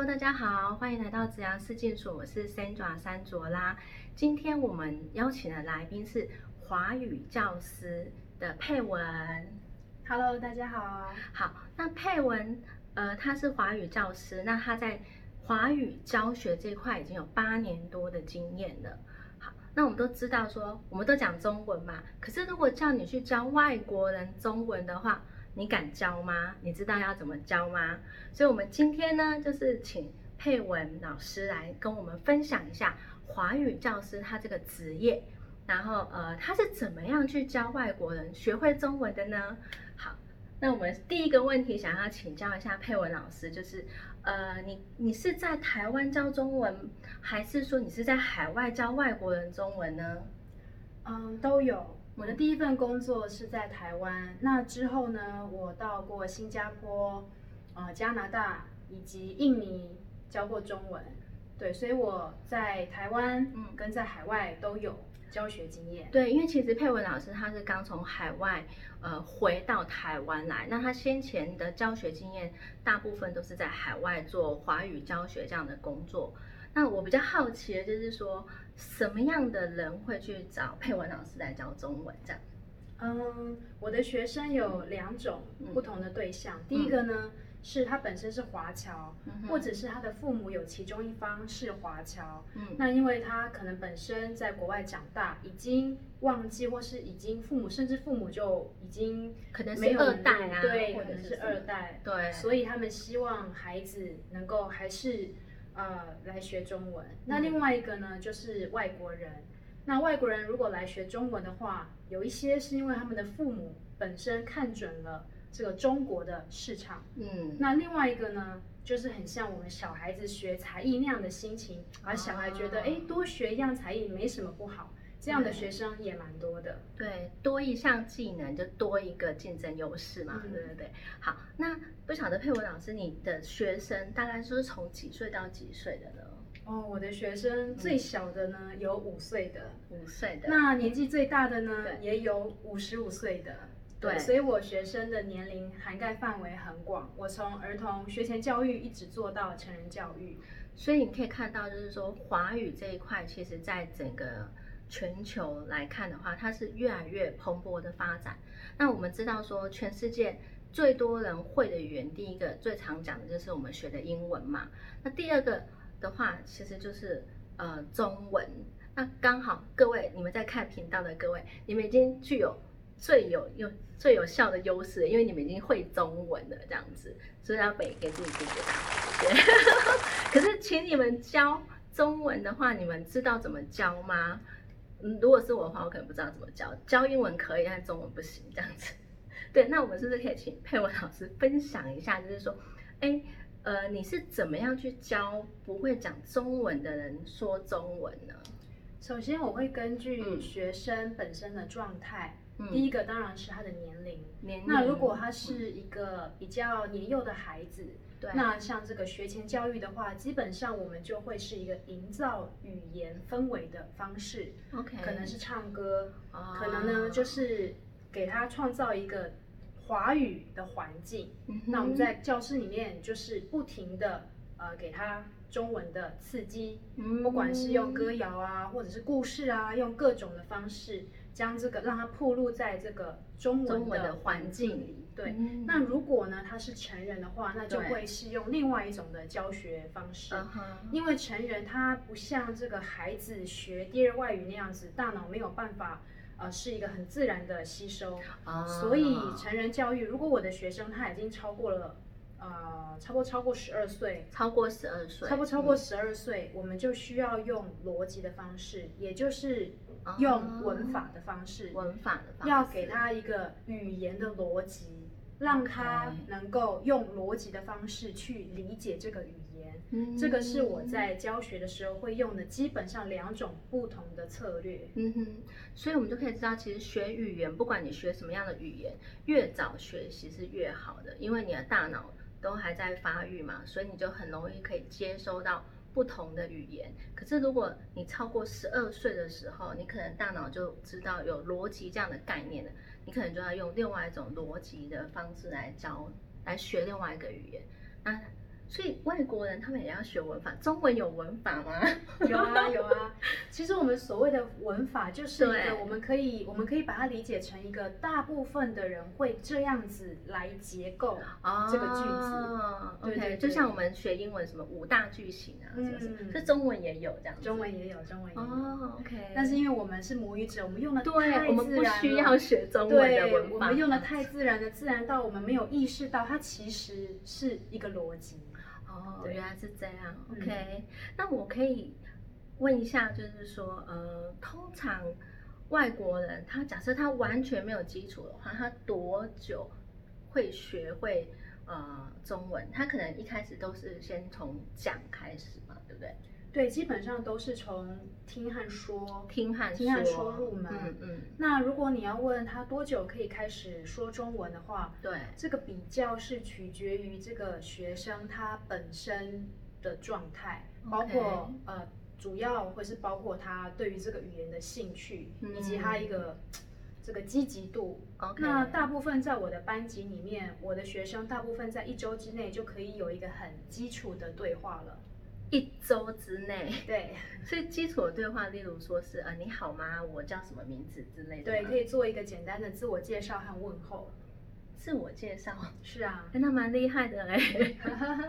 Hello，大家好，欢迎来到紫阳四境所，我是 Sandra 山卓拉。今天我们邀请的来宾是华语教师的佩文。Hello，大家好。好，那佩文，呃，他是华语教师，那他在华语教学这块已经有八年多的经验了。好，那我们都知道说，我们都讲中文嘛，可是如果叫你去教外国人中文的话，你敢教吗？你知道要怎么教吗？所以，我们今天呢，就是请佩文老师来跟我们分享一下华语教师他这个职业，然后呃，他是怎么样去教外国人学会中文的呢？好，那我们第一个问题想要请教一下佩文老师，就是呃，你你是在台湾教中文，还是说你是在海外教外国人中文呢？嗯，都有。我的第一份工作是在台湾，那之后呢，我到过新加坡、呃加拿大以及印尼教过中文。对，所以我在台湾嗯跟在海外都有教学经验。对，因为其实佩文老师他是刚从海外呃回到台湾来，那他先前的教学经验大部分都是在海外做华语教学这样的工作。那我比较好奇的就是说，什么样的人会去找配文老师来教中文这样？嗯，我的学生有两种嗯不同的对象。第一个呢，是他本身是华侨，嗯或者是他的父母有其中一方是华侨。嗯那因为他可能本身在国外长大，已经忘记，或是已经父母甚至父母就已经可能是二代啊，对，或可能是者是二代，对，所以他们希望孩子能够还是呃来学中文。那嗯另外一个呢，就是外国人。那外国人如果来学中文的话，有一些是因为他们的父母本身看准了这个中国的市场。嗯，那另外一个呢，就是很像我们小孩子学才艺那样的心情，而小孩觉得哦哎、诶多学一样才艺没什么不好，这样的学生也蛮多的。对，多一项技能就多一个竞争优势嘛，嗯对对对。好，那不晓得佩文老师，你的学生大概是从几岁到几岁的呢？哦，我的学生最小的呢有五岁的，五岁的。那年纪最大的呢对也有五十五岁的。对所以我学生的年龄涵盖范围很广，我从儿童学前教育一直做到成人教育。所以你可以看到，就是说华语这一块，其实在整个全球来看的话，它是越来越蓬勃的发展。那我们知道说，全世界最多人会的语言，第一个最常讲的就是我们学的英文嘛。那第二个的话，其实就是呃中文。那刚好各位你们在看频道的各位，你们已经具有最有用最有效的优势，因为你们已经会中文了，这样子，所以要给给自己鼓鼓掌。对，可是请你们教中文的话，你们知道怎么教吗？嗯，如果是我的话，我可能不知道怎么教。教英文可以，但中文不行，这样子。对，那我们是不是可以请佩文老师分享一下，就是说，哎，呃，你是怎么样去教不会讲中文的人说中文呢？首先，我会根据嗯学生本身的状态，嗯第一个当然是他的年龄。年龄那如果他是一个比较年幼的孩子，对，那像这个学前教育的话，基本上我们就会是一个营造语言氛围的方式，OK，可能是唱歌，哦可能呢就是给他创造一个华语的环境。嗯那我们在教室里面就是不停的呃给他中文的刺激，嗯。不管是用歌谣啊，或者是故事啊，用各种的方式将这个让它暴露在这个中中文的环环境里。对，嗯。那如果呢他是成人的话，那就会是用另外一种的教学方式。因为成人他不像这个孩子学第二外语那样子，大脑没有办法呃是一个很自然的吸收，啊。所以成人教育，如果我的学生他已经超过了呃差不多超过十二岁，超过十二岁，超不超过十二岁，我们就需要用逻辑的方式，也就是用文法的方式，文法的方式，要给他一个语言的逻辑，让他能够用逻辑的方式去理解这个语言。嗯这个是我在教学的时候会用的，基本上两种不同的策略。嗯哼，所以我们就可以知道，其实学语言，不管你学什么样的语言，越早学习是越好的，因为你的大脑都还在发育嘛，所以你就很容易可以接收到不同的语言。可是如果你超过十二岁的时候，你可能大脑就知道有逻辑这样的概念了，你可能就要用另外一种逻辑的方式来教，来学另外一个语言。那所以外国人他们也要学文法，中文有文法吗？有啊有啊。其实我们所谓的文法，就是一对个我们可以我们可以把它理解成一个大部分的人会这样子来结构哦这个句子。对 OK，就像我们学英文什么五大句型啊，是不是？嗯这中文也有这样子。中文也有，中文也有。哦，OK。但是因为我们是母语者，我们用的对，太我们不需要学中文的，文法，我们用的太自然的，自然到我们没有意识到它其实是一个逻辑。哦，原来是这样。嗯 OK，、那我可以问一下，就是说，呃，通常外国人他假设他完全没有基础的话，他多久会学会呃中文？他可能一开始都是先从讲开始嘛，对不对？对，基本上都是从听和说。听和听和说入门嗯嗯，那如果你要问他多久可以开始说中文的话，对，这个比较是取决于这个学生他本身的状态，包括呃，主要会是包括他对于这个语言的兴趣，以及他一个这个积极度。那大部分在我的班级里面，我的学生大部分在一周之内就可以有一个很基础的对话了。一周之内，对所以基础的对话，例如说是呃你好吗？我叫什么名字之类的对，可以做一个简单的自我介绍和问候。自我介绍，是啊，哎那蛮厉害的嘞。